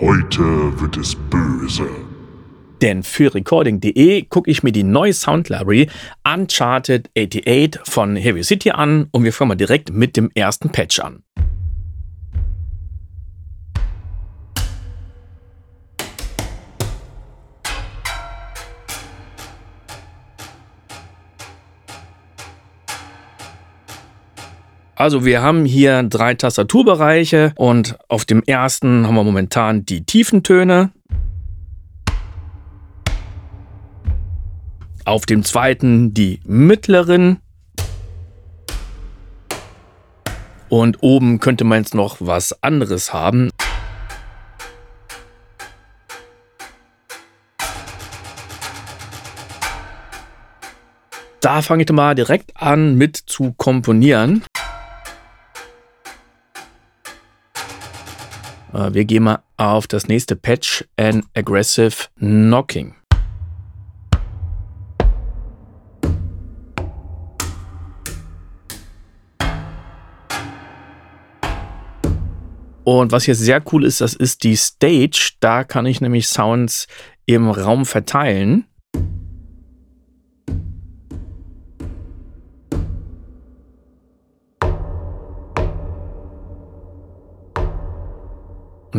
Heute wird es böse. Denn für recording.de gucke ich mir die neue Sound Library Uncharted 88 von Heavy City an und wir fangen mal direkt mit dem ersten Patch an. Also wir haben hier drei Tastaturbereiche und auf dem ersten haben wir momentan die tiefen Töne. Auf dem zweiten die mittleren. Und oben könnte man jetzt noch was anderes haben. Da fange ich mal direkt an mit zu komponieren. Wir gehen mal auf das nächste Patch, an Aggressive Knocking. Und was jetzt sehr cool ist, das ist die Stage. Da kann ich nämlich Sounds im Raum verteilen.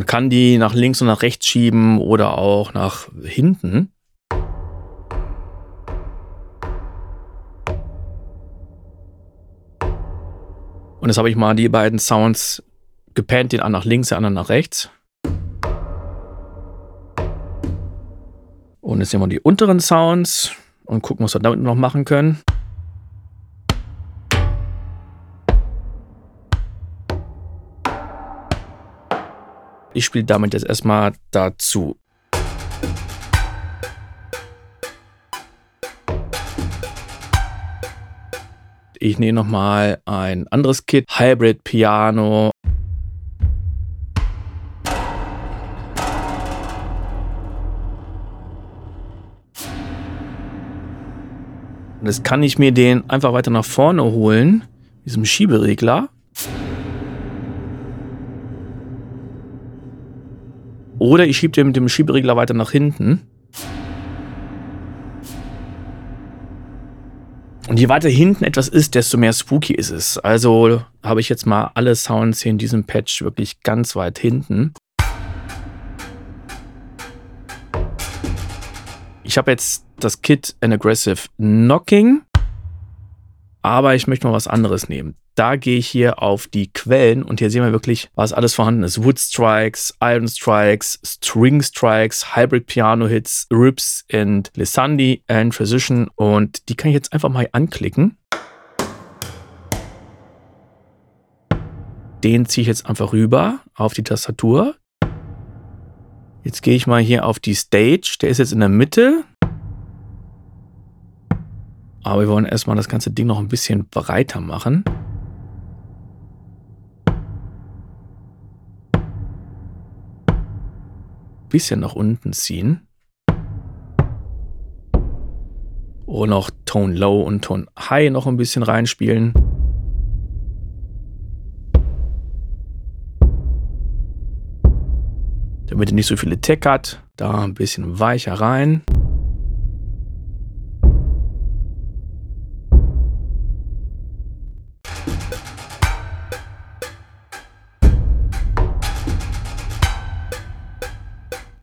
Kann die nach links und nach rechts schieben oder auch nach hinten. Und jetzt habe ich mal die beiden Sounds gepannt, den einen nach links, den anderen nach rechts. Und jetzt sehen wir die unteren Sounds und gucken, was wir damit noch machen können. Ich spiele damit jetzt erstmal dazu. Ich nehme nochmal ein anderes Kit, Hybrid Piano. Und jetzt kann ich mir den einfach weiter nach vorne holen, diesem Schieberegler. Oder ich schiebe den mit dem Schieberegler weiter nach hinten. Und je weiter hinten etwas ist, desto mehr spooky ist es. Also habe ich jetzt mal alle Sounds hier in diesem Patch wirklich ganz weit hinten. Ich habe jetzt das Kit An Aggressive Knocking, aber ich möchte mal was anderes nehmen da gehe ich hier auf die Quellen und hier sehen wir wirklich, was alles vorhanden ist. Wood Strikes, Iron Strikes, String Strikes, Hybrid Piano Hits, Rips and Lissandi and Transition und die kann ich jetzt einfach mal anklicken. Den ziehe ich jetzt einfach rüber auf die Tastatur. Jetzt gehe ich mal hier auf die Stage. Der ist jetzt in der Mitte. Aber wir wollen erstmal das ganze Ding noch ein bisschen breiter machen. bisschen nach unten ziehen. Und auch Tone Low und Tone High noch ein bisschen reinspielen. Damit er nicht so viele Tech hat, da ein bisschen weicher rein.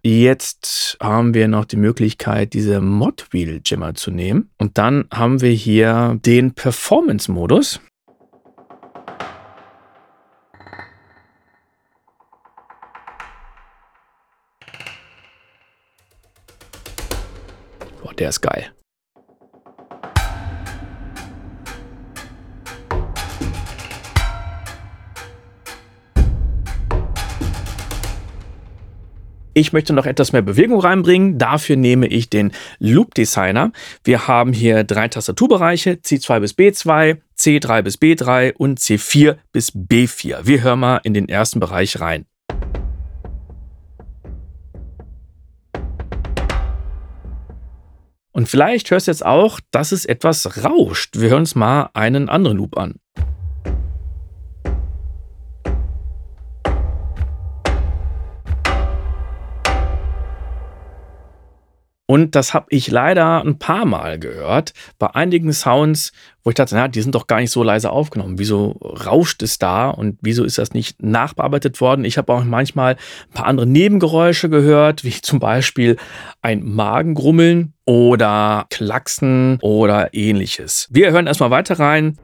Jetzt haben wir noch die Möglichkeit, diese Mod Wheel Jimmer zu nehmen. Und dann haben wir hier den Performance-Modus. Boah, der ist geil. Ich möchte noch etwas mehr Bewegung reinbringen. Dafür nehme ich den Loop Designer. Wir haben hier drei Tastaturbereiche, C2 bis B2, C3 bis B3 und C4 bis B4. Wir hören mal in den ersten Bereich rein. Und vielleicht hörst du jetzt auch, dass es etwas rauscht. Wir hören uns mal einen anderen Loop an. Und das habe ich leider ein paar Mal gehört. Bei einigen Sounds, wo ich dachte, na, die sind doch gar nicht so leise aufgenommen. Wieso rauscht es da und wieso ist das nicht nachbearbeitet worden? Ich habe auch manchmal ein paar andere Nebengeräusche gehört, wie zum Beispiel ein Magengrummeln oder Klacksen oder ähnliches. Wir hören erstmal weiter rein.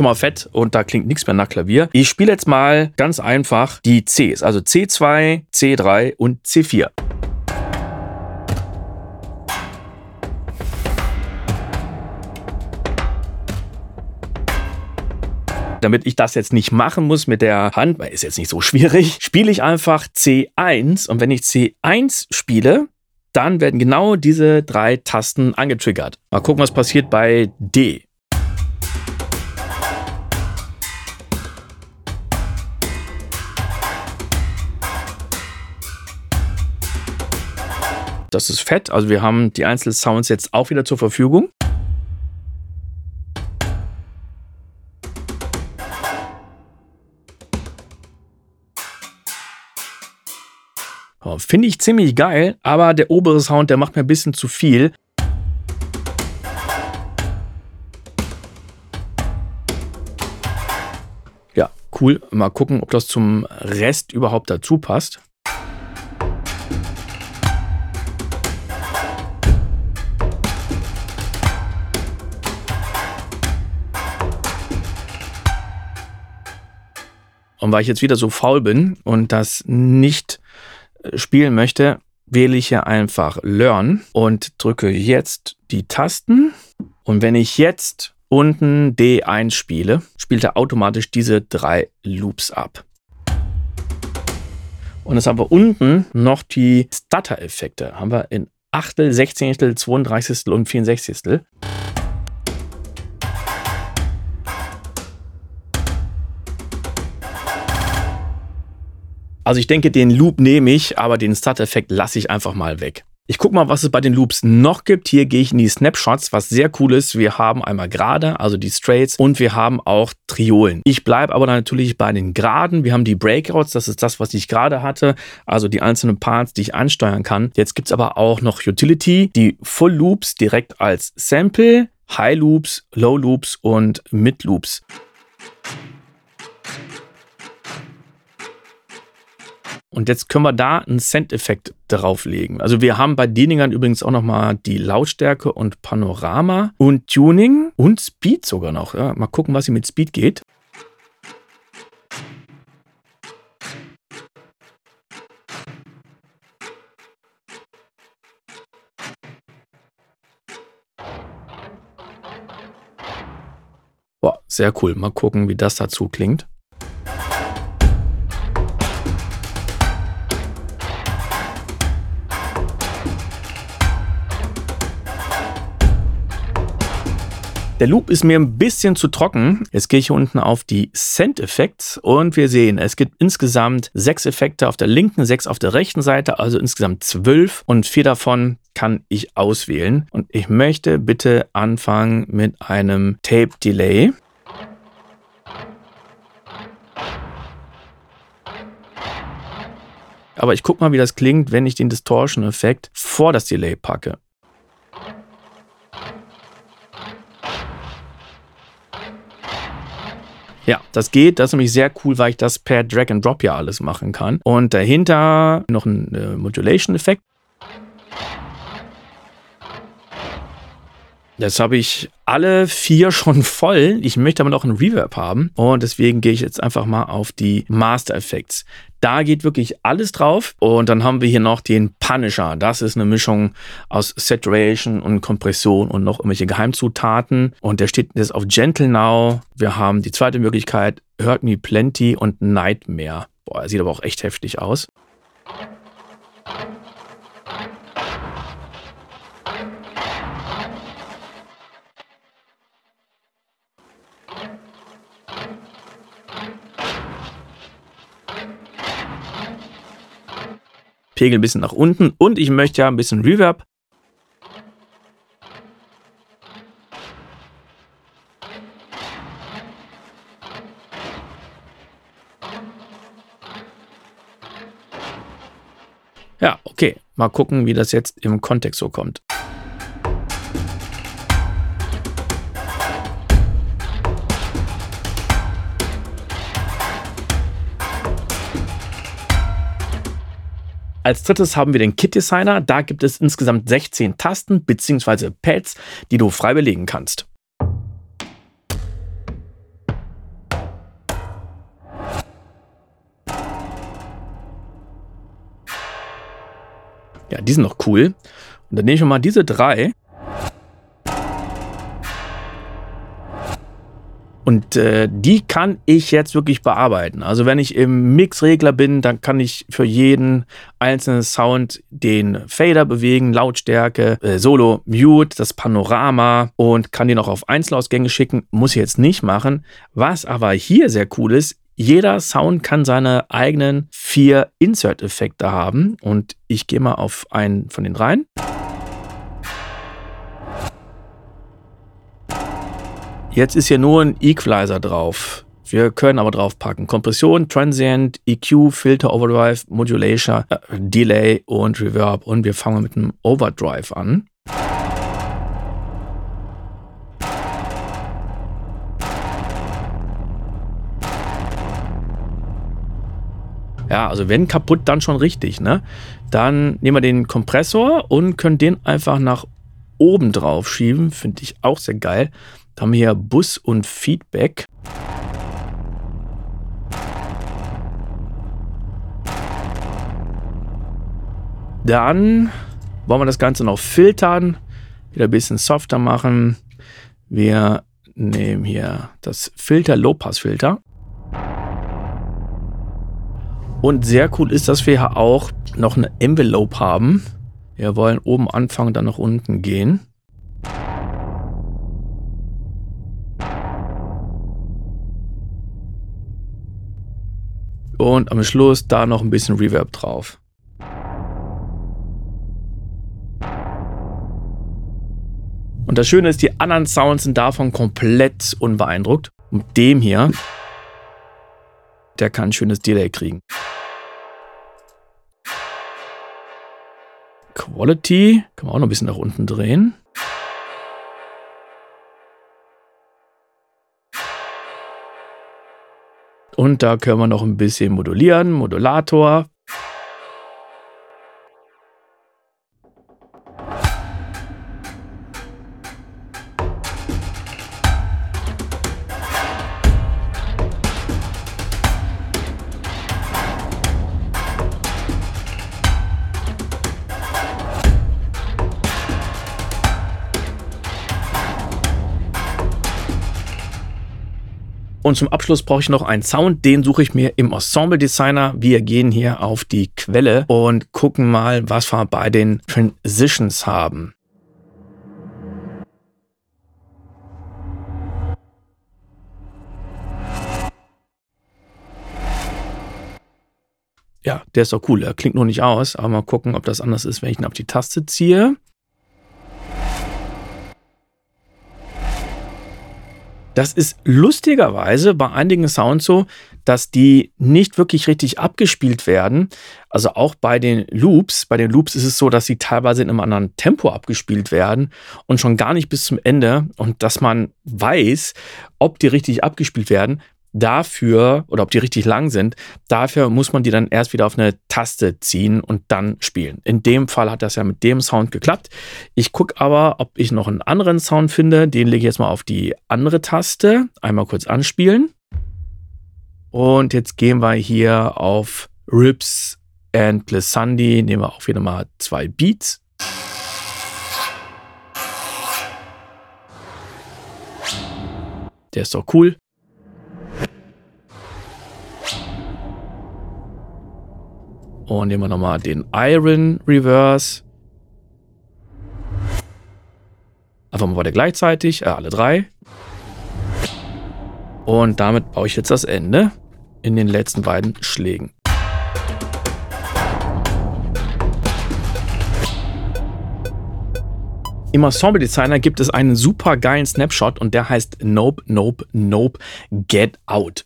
Schon mal fett und da klingt nichts mehr nach Klavier. Ich spiele jetzt mal ganz einfach die Cs, also C2, C3 und C4. damit ich das jetzt nicht machen muss mit der Hand, weil ist jetzt nicht so schwierig, spiele ich einfach C1 und wenn ich C1 spiele, dann werden genau diese drei Tasten angetriggert. Mal gucken, was passiert bei D. Das ist fett. Also wir haben die einzelnen Sounds jetzt auch wieder zur Verfügung. Finde ich ziemlich geil, aber der obere Sound, der macht mir ein bisschen zu viel. Ja, cool. Mal gucken, ob das zum Rest überhaupt dazu passt. Und weil ich jetzt wieder so faul bin und das nicht äh, spielen möchte, wähle ich hier einfach Learn und drücke jetzt die Tasten. Und wenn ich jetzt unten D1 spiele, spielt er automatisch diese drei Loops ab. Und jetzt haben wir unten noch die Stutter-Effekte. Haben wir in Achtel, Sechzehntel, 32. und 64. Also ich denke, den Loop nehme ich, aber den Start-Effekt lasse ich einfach mal weg. Ich gucke mal, was es bei den Loops noch gibt. Hier gehe ich in die Snapshots, was sehr cool ist. Wir haben einmal gerade, also die Straights und wir haben auch Triolen. Ich bleibe aber natürlich bei den Geraden. Wir haben die Breakouts, das ist das, was ich gerade hatte, also die einzelnen Parts, die ich ansteuern kann. Jetzt gibt es aber auch noch Utility, die Full Loops direkt als Sample, High Loops, Low Loops und Mid Loops. Und jetzt können wir da einen Cent-Effekt drauflegen. Also wir haben bei Deningern übrigens auch nochmal die Lautstärke und Panorama und Tuning und Speed sogar noch. Ja, mal gucken, was hier mit Speed geht. Boah, sehr cool. Mal gucken, wie das dazu klingt. Der Loop ist mir ein bisschen zu trocken. Jetzt gehe ich hier unten auf die Send Effects und wir sehen, es gibt insgesamt sechs Effekte auf der linken, sechs auf der rechten Seite, also insgesamt zwölf und vier davon kann ich auswählen. Und ich möchte bitte anfangen mit einem Tape Delay. Aber ich gucke mal, wie das klingt, wenn ich den Distortion-Effekt vor das Delay packe. Ja, das geht. Das ist nämlich sehr cool, weil ich das per Drag and Drop ja alles machen kann. Und dahinter noch ein äh, Modulation-Effekt. Jetzt habe ich alle vier schon voll. Ich möchte aber noch einen Reverb haben. Und deswegen gehe ich jetzt einfach mal auf die Master Effects. Da geht wirklich alles drauf. Und dann haben wir hier noch den Punisher. Das ist eine Mischung aus Saturation und Kompression und noch irgendwelche Geheimzutaten. Und der steht jetzt auf Gentle Now. Wir haben die zweite Möglichkeit, Hurt Me Plenty und Nightmare. Boah, sieht aber auch echt heftig aus. Pegel ein bisschen nach unten und ich möchte ja ein bisschen Reverb. Ja, okay. Mal gucken, wie das jetzt im Kontext so kommt. Als drittes haben wir den Kit Designer. Da gibt es insgesamt 16 Tasten bzw. Pads, die du frei belegen kannst. Ja, die sind noch cool. Und dann nehme ich mal diese drei Und äh, die kann ich jetzt wirklich bearbeiten. Also wenn ich im Mixregler bin, dann kann ich für jeden einzelnen Sound den Fader bewegen, Lautstärke, äh, Solo, Mute, das Panorama und kann den auch auf Einzelausgänge schicken. Muss ich jetzt nicht machen. Was aber hier sehr cool ist, jeder Sound kann seine eigenen vier Insert-Effekte haben. Und ich gehe mal auf einen von den dreien. Jetzt ist hier nur ein Equalizer drauf. Wir können aber draufpacken. Kompression, Transient, EQ, Filter, Overdrive, Modulation, äh, Delay und Reverb. Und wir fangen mit einem Overdrive an. Ja, also wenn kaputt, dann schon richtig. Ne? Dann nehmen wir den Kompressor und können den einfach nach oben drauf schieben. Finde ich auch sehr geil. Haben wir hier Bus und Feedback. Dann wollen wir das Ganze noch filtern, wieder ein bisschen softer machen. Wir nehmen hier das Filter Low Pass Filter. Und sehr cool ist, dass wir hier auch noch eine Envelope haben. Wir wollen oben anfangen, dann nach unten gehen. Und am Schluss da noch ein bisschen Reverb drauf. Und das Schöne ist, die anderen Sounds sind davon komplett unbeeindruckt. Und dem hier, der kann ein schönes Delay kriegen. Quality, kann man auch noch ein bisschen nach unten drehen. Und da können wir noch ein bisschen modulieren, Modulator. Und zum Abschluss brauche ich noch einen Sound, den suche ich mir im Ensemble Designer. Wir gehen hier auf die Quelle und gucken mal, was wir bei den Transitions haben. Ja, der ist doch cool. Er klingt noch nicht aus, aber mal gucken, ob das anders ist, wenn ich ihn auf die Taste ziehe. Das ist lustigerweise bei einigen Sounds so, dass die nicht wirklich richtig abgespielt werden. Also auch bei den Loops. Bei den Loops ist es so, dass sie teilweise in einem anderen Tempo abgespielt werden und schon gar nicht bis zum Ende. Und dass man weiß, ob die richtig abgespielt werden, dafür, oder ob die richtig lang sind, dafür muss man die dann erst wieder auf eine Taste ziehen und dann spielen. In dem Fall hat das ja mit dem Sound geklappt. Ich gucke aber, ob ich noch einen anderen Sound finde. Den lege ich jetzt mal auf die andere Taste. Einmal kurz anspielen. Und jetzt gehen wir hier auf Rips and Glissandi. Nehmen wir auch wieder mal zwei Beats. Der ist doch cool. Und nehmen wir nochmal den Iron Reverse. Einfach mal beide gleichzeitig, äh, alle drei. Und damit baue ich jetzt das Ende in den letzten beiden Schlägen. Im Ensemble Designer gibt es einen super geilen Snapshot und der heißt Nope, Nope, Nope, Get Out.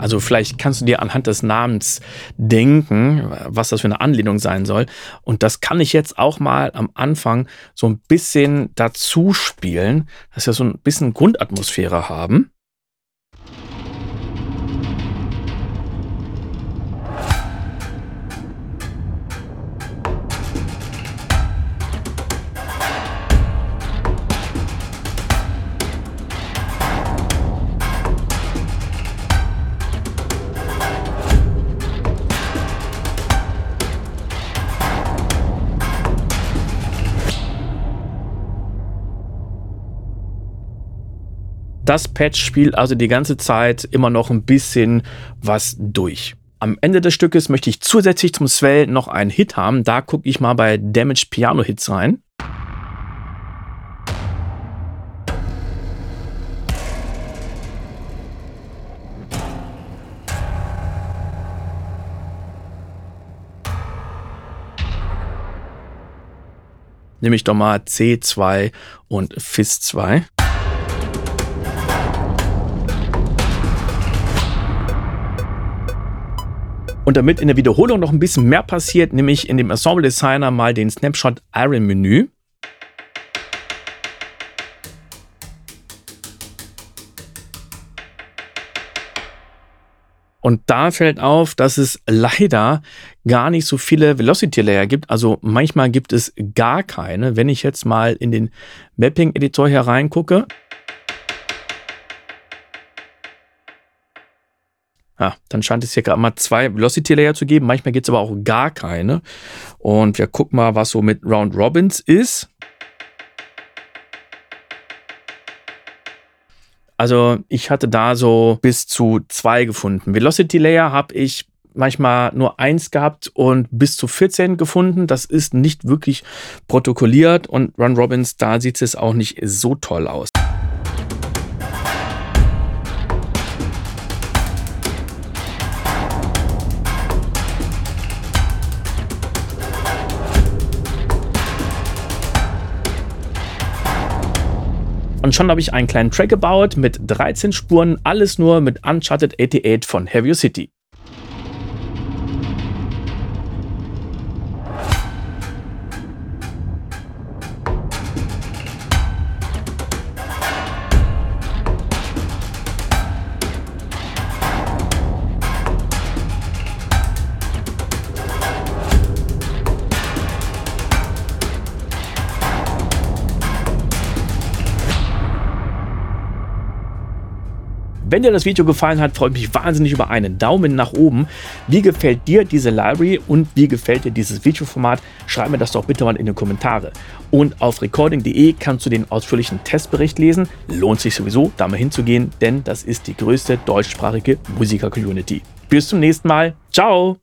Also vielleicht kannst du dir anhand des Namens denken, was das für eine Anlehnung sein soll. Und das kann ich jetzt auch mal am Anfang so ein bisschen dazu spielen, dass wir so ein bisschen Grundatmosphäre haben. Das Patch spielt also die ganze Zeit immer noch ein bisschen was durch. Am Ende des Stückes möchte ich zusätzlich zum Swell noch einen Hit haben. Da gucke ich mal bei Damaged Piano Hits rein. Nehme ich doch mal C2 und Fis 2. Und damit in der Wiederholung noch ein bisschen mehr passiert, nehme ich in dem Ensemble Designer mal den Snapshot Iron Menü. Und da fällt auf, dass es leider gar nicht so viele Velocity Layer gibt. Also manchmal gibt es gar keine. Wenn ich jetzt mal in den Mapping Editor hier reingucke, Ja, dann scheint es hier gerade mal zwei Velocity Layer zu geben. Manchmal gibt es aber auch gar keine. Und wir gucken mal, was so mit Round Robins ist. Also ich hatte da so bis zu zwei gefunden. Velocity Layer habe ich manchmal nur eins gehabt und bis zu 14 gefunden. Das ist nicht wirklich protokolliert und Run Robins, da sieht es auch nicht so toll aus. Und schon habe ich einen kleinen Track gebaut mit 13 Spuren, alles nur mit Uncharted 88 von Heavy City. Wenn dir das Video gefallen hat, freue ich mich wahnsinnig über einen Daumen nach oben. Wie gefällt dir diese Library und wie gefällt dir dieses Videoformat? Schreib mir das doch bitte mal in die Kommentare. Und auf recording.de kannst du den ausführlichen Testbericht lesen. Lohnt sich sowieso, da mal hinzugehen, denn das ist die größte deutschsprachige Musiker-Community. Bis zum nächsten Mal. Ciao!